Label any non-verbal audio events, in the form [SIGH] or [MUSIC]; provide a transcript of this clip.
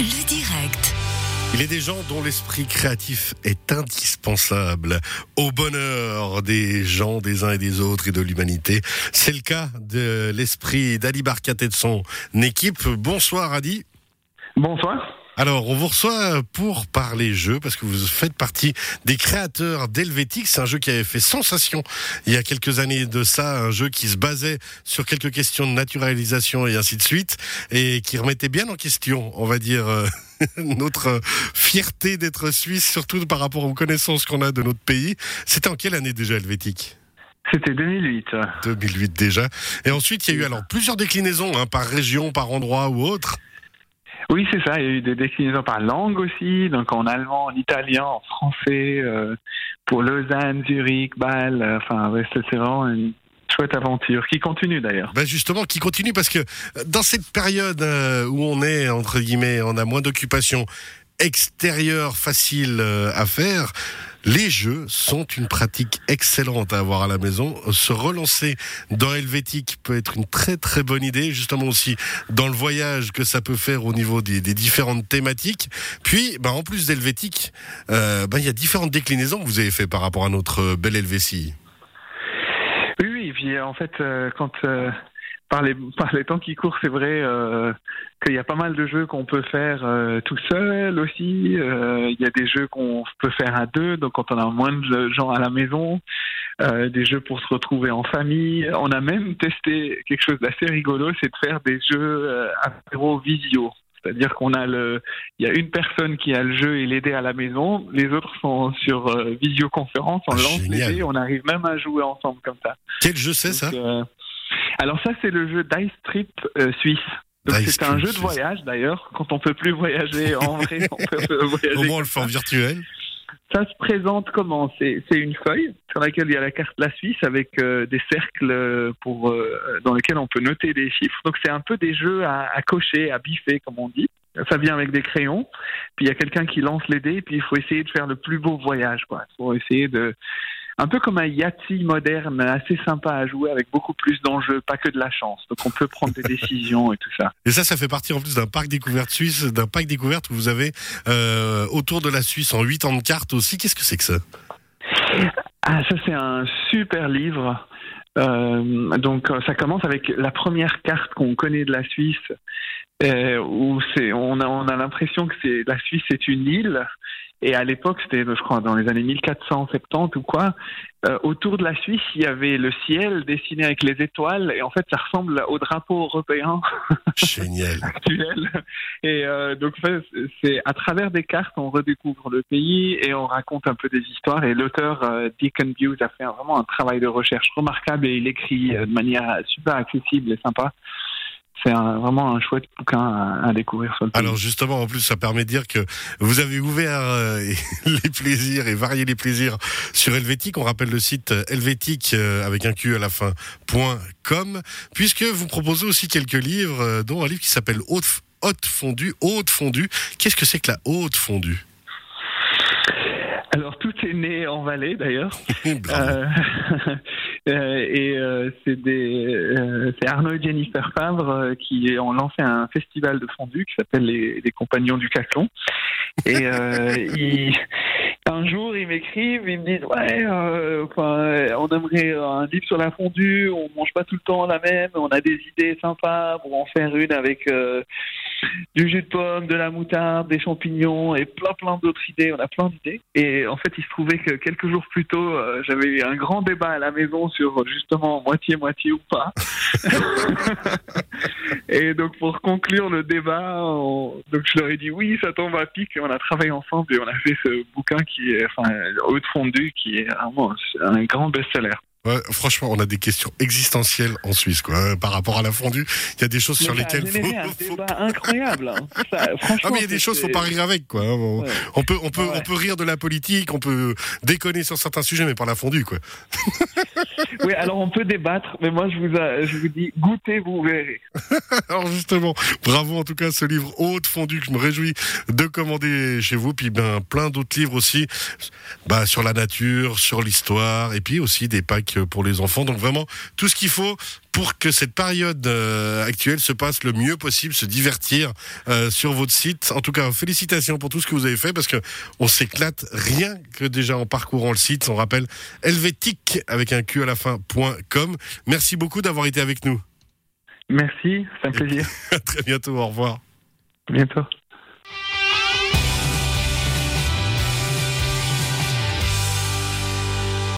Le direct. Il est des gens dont l'esprit créatif est indispensable au bonheur des gens, des uns et des autres et de l'humanité. C'est le cas de l'esprit d'Ali Barkat et de son équipe. Bonsoir Adi. Bonsoir. Alors, on vous reçoit pour parler jeu parce que vous faites partie des créateurs d'Helvétique. C'est un jeu qui avait fait sensation il y a quelques années de ça, un jeu qui se basait sur quelques questions de naturalisation et ainsi de suite et qui remettait bien en question, on va dire, euh, [LAUGHS] notre fierté d'être suisse, surtout par rapport aux connaissances qu'on a de notre pays. C'était en quelle année déjà Helvétique? C'était 2008. 2008 déjà. Et ensuite, il y a eu alors plusieurs déclinaisons, hein, par région, par endroit ou autre. Oui, c'est ça. Il y a eu des déclinaisons par langue aussi, donc en allemand, en italien, en français, euh, pour Lausanne, Zurich, Bâle. euh, Enfin, ouais, c'est vraiment une chouette aventure qui continue d'ailleurs. Ben justement, qui continue parce que euh, dans cette période où on est, entre guillemets, on a moins d'occupation extérieure facile à faire, les jeux sont une pratique excellente à avoir à la maison. Se relancer dans Helvétique peut être une très très bonne idée, justement aussi dans le voyage que ça peut faire au niveau des, des différentes thématiques. Puis, ben, en plus d'Helvétique, euh, ben, il y a différentes déclinaisons que vous avez fait par rapport à notre euh, belle Helvétie. Oui, oui. Et puis euh, en fait, euh, quand euh, par les [LAUGHS] par les temps qui courent, c'est vrai euh, qu'il y a pas mal de jeux qu'on peut faire euh, tout seul aussi. Euh, Il y a des jeux qu'on peut faire à deux, donc quand on a moins de gens à la maison. Des jeux pour se retrouver en famille. On a même testé quelque chose d'assez rigolo, c'est de faire des jeux apéro visio. C'est-à-dire qu'on a le, il y a une personne qui a le jeu et l'aider à la maison, les autres sont sur visioconférence, on Ah, lance les dés, on arrive même à jouer ensemble comme ça. Quel jeu c'est ça? Alors ça, c'est le jeu Dice Trip euh, suisse. C'est un jeu de voyage d'ailleurs. Quand on peut plus voyager [LAUGHS] en vrai, on peut Au voyager. moins, on le fait en virtuel. Ça se présente comment? C'est une feuille sur laquelle il y a la carte de la Suisse avec euh, des cercles euh, pour euh, dans lesquels on peut noter des chiffres. Donc c'est un peu des jeux à, à cocher, à biffer comme on dit. Ça vient avec des crayons, puis il y a quelqu'un qui lance les dés, puis il faut essayer de faire le plus beau voyage, quoi. Il faut essayer de, un peu comme un Yahtzee moderne, assez sympa à jouer, avec beaucoup plus d'enjeux, pas que de la chance. Donc on peut prendre des [LAUGHS] décisions et tout ça. Et ça, ça fait partie en plus d'un parc découverte suisse, d'un parc découverte où vous avez euh, autour de la Suisse en 8 ans de cartes aussi. Qu'est-ce que c'est que ça? Ah, ça c'est un super livre. Euh, donc euh, ça commence avec la première carte qu'on connaît de la Suisse, euh, où c'est on a on a l'impression que c'est la Suisse c'est une île. Et à l'époque, c'était, je crois, dans les années 1470 ou quoi, euh, autour de la Suisse, il y avait le ciel dessiné avec les étoiles, et en fait, ça ressemble au drapeau européen [LAUGHS] Génial. actuel. Et euh, donc, en fait, c'est à travers des cartes, on redécouvre le pays et on raconte un peu des histoires. Et l'auteur euh, Deacon Hughes a fait vraiment un travail de recherche remarquable et il écrit euh, de manière super accessible et sympa. C'est vraiment un chouette bouquin à, à découvrir sur le pays. Alors justement, en plus, ça permet de dire que vous avez ouvert euh, [LAUGHS] les plaisirs et varié les plaisirs sur Helvétique. On rappelle le site euh, helvétique euh, avec un Q à la fin point .com, puisque vous proposez aussi quelques livres, euh, dont un livre qui s'appelle Haute, Haute fondue. Haute fondue. Qu'est-ce que c'est que la haute fondue? Alors, tout est né en Valais d'ailleurs. [LAUGHS] Euh, et euh, c'est des, euh, c'est Arnaud et Jennifer Favre euh, qui ont lancé un festival de fondue qui s'appelle les, les Compagnons du Caclon. Et euh, [LAUGHS] ils- un jour, ils m'écrivent, ils me disent ouais, euh, enfin, euh, on aimerait un livre sur la fondue, on mange pas tout le temps la même, on a des idées sympas pour en faire une avec euh, du jus de pomme, de la moutarde, des champignons et plein plein d'autres idées. On a plein d'idées. Et en fait, il se trouvait que quelques jours plus tôt, euh, j'avais eu un grand débat à la maison sur justement moitié moitié ou pas. [LAUGHS] et donc pour conclure le débat, on- donc je leur ai dit oui, ça tombe à pic. Et on a travaillé ensemble et on a fait ce bouquin qui est, enfin, haute fondue, qui est vraiment un grand best-seller. Ouais, franchement, on a des questions existentielles en Suisse, quoi. hein, par rapport à la fondue, il y a des choses sur Mais lesquelles faut, un faut- débat incroyable. hein. [LAUGHS] Ça, Ah franchement, mais il y a des choses, faut pas rire avec, quoi. hein. Ouais. On peut, on peut, Ouais. on peut rire de la politique, on peut déconner sur certains sujets, mais pas la fondue, quoi. [LAUGHS] Oui, alors on peut débattre, mais moi je vous, a- je vous dis, goûtez, vous verrez. [LAUGHS] Alors justement, bravo en tout cas ce livre Haute Fondue que je me réjouis de commander chez vous, puis ben plein d'autres livres aussi, bah sur la nature, sur l'histoire, et puis aussi des packs pour les enfants. Donc vraiment, tout ce qu'il faut pour que cette période euh, actuelle se passe le mieux possible, se divertir euh, sur votre site. En tout cas, félicitations pour tout ce que vous avez fait parce que on s'éclate rien que déjà en parcourant le site. On rappelle helvétique avec un Q à la fin.com. Merci beaucoup d'avoir été avec nous. Merci, c'est un plaisir. [LAUGHS] à très bientôt, au revoir. À bientôt.